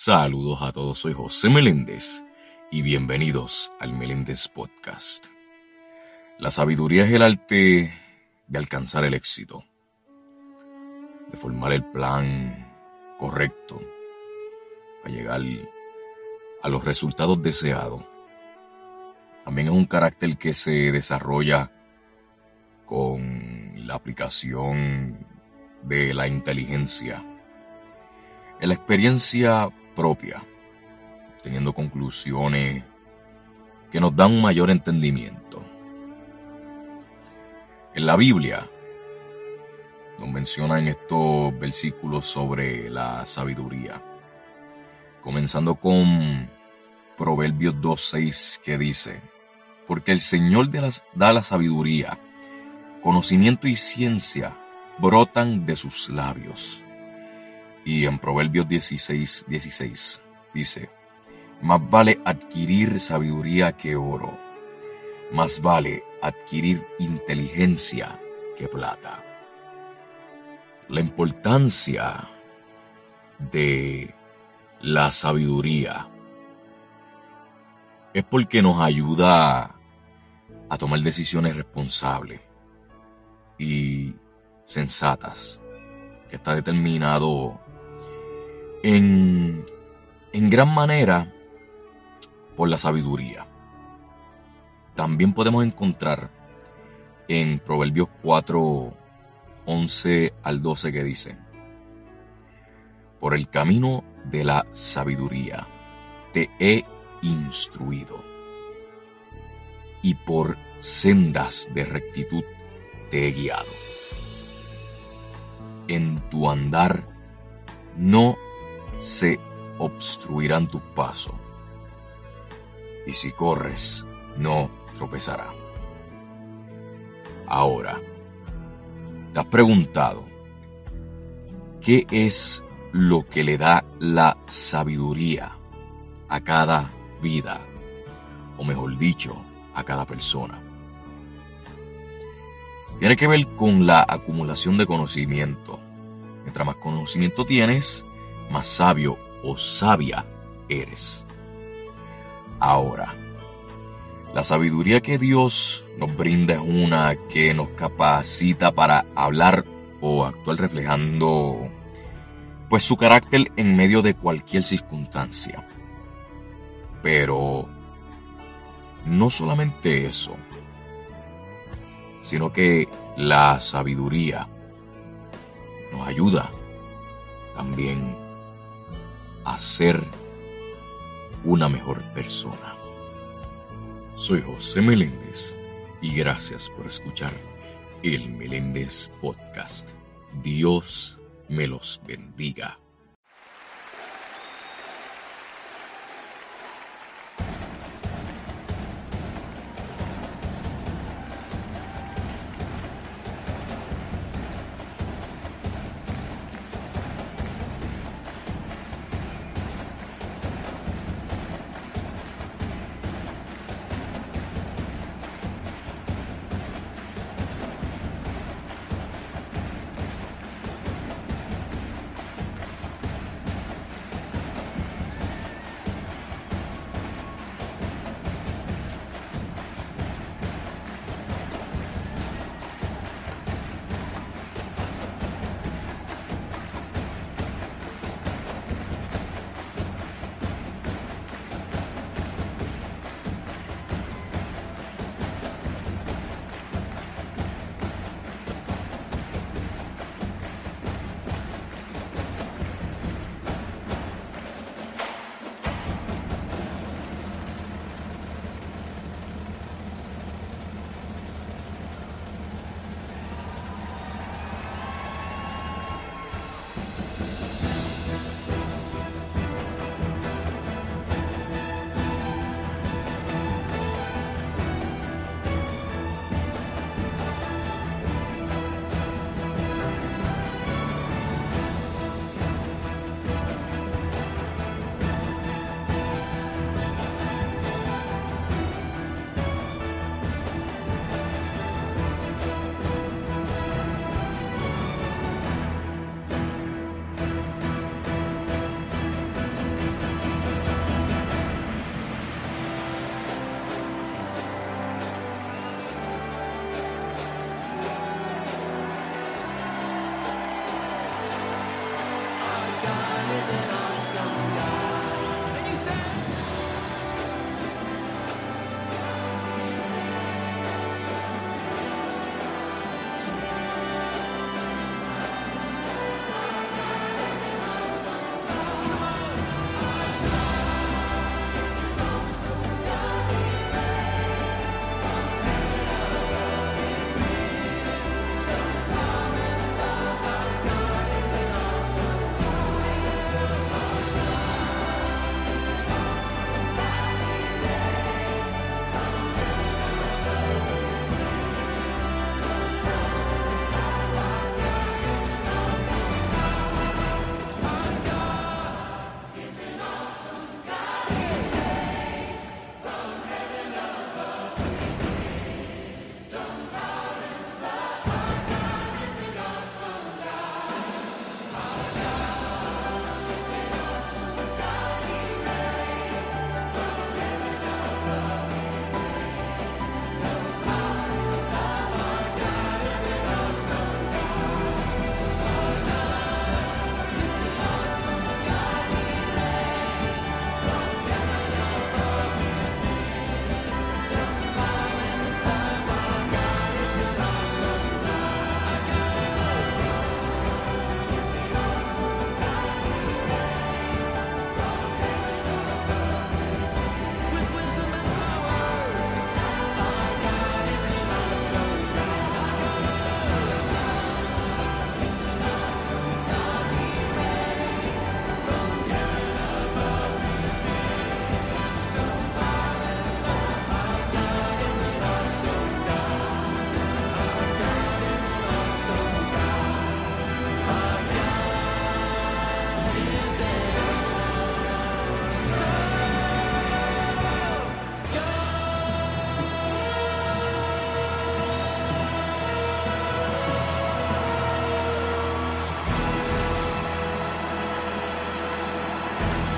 Saludos a todos, soy José Meléndez y bienvenidos al Meléndez Podcast. La sabiduría es el arte de alcanzar el éxito, de formar el plan correcto para llegar a los resultados deseados. También es un carácter que se desarrolla con la aplicación de la inteligencia. En la experiencia propia, teniendo conclusiones que nos dan un mayor entendimiento. En la Biblia nos menciona en estos versículos sobre la sabiduría, comenzando con Proverbios 2.6 que dice, porque el Señor da la sabiduría, conocimiento y ciencia brotan de sus labios. Y en Proverbios 16, 16 dice, más vale adquirir sabiduría que oro, más vale adquirir inteligencia que plata. La importancia de la sabiduría es porque nos ayuda a tomar decisiones responsables y sensatas, que está determinado en, en gran manera por la sabiduría. También podemos encontrar en Proverbios 4, 11 al 12 que dice, por el camino de la sabiduría te he instruido, y por sendas de rectitud te he guiado. En tu andar no se obstruirán tus pasos. Y si corres, no tropezará. Ahora, te has preguntado, ¿qué es lo que le da la sabiduría a cada vida? O mejor dicho, a cada persona. Tiene que ver con la acumulación de conocimiento. Mientras más conocimiento tienes, más sabio o sabia eres. Ahora, la sabiduría que Dios nos brinda es una que nos capacita para hablar o actuar reflejando pues su carácter en medio de cualquier circunstancia. Pero no solamente eso, sino que la sabiduría nos ayuda también a ser una mejor persona. Soy José Meléndez y gracias por escuchar el Meléndez Podcast. Dios me los bendiga. Bye.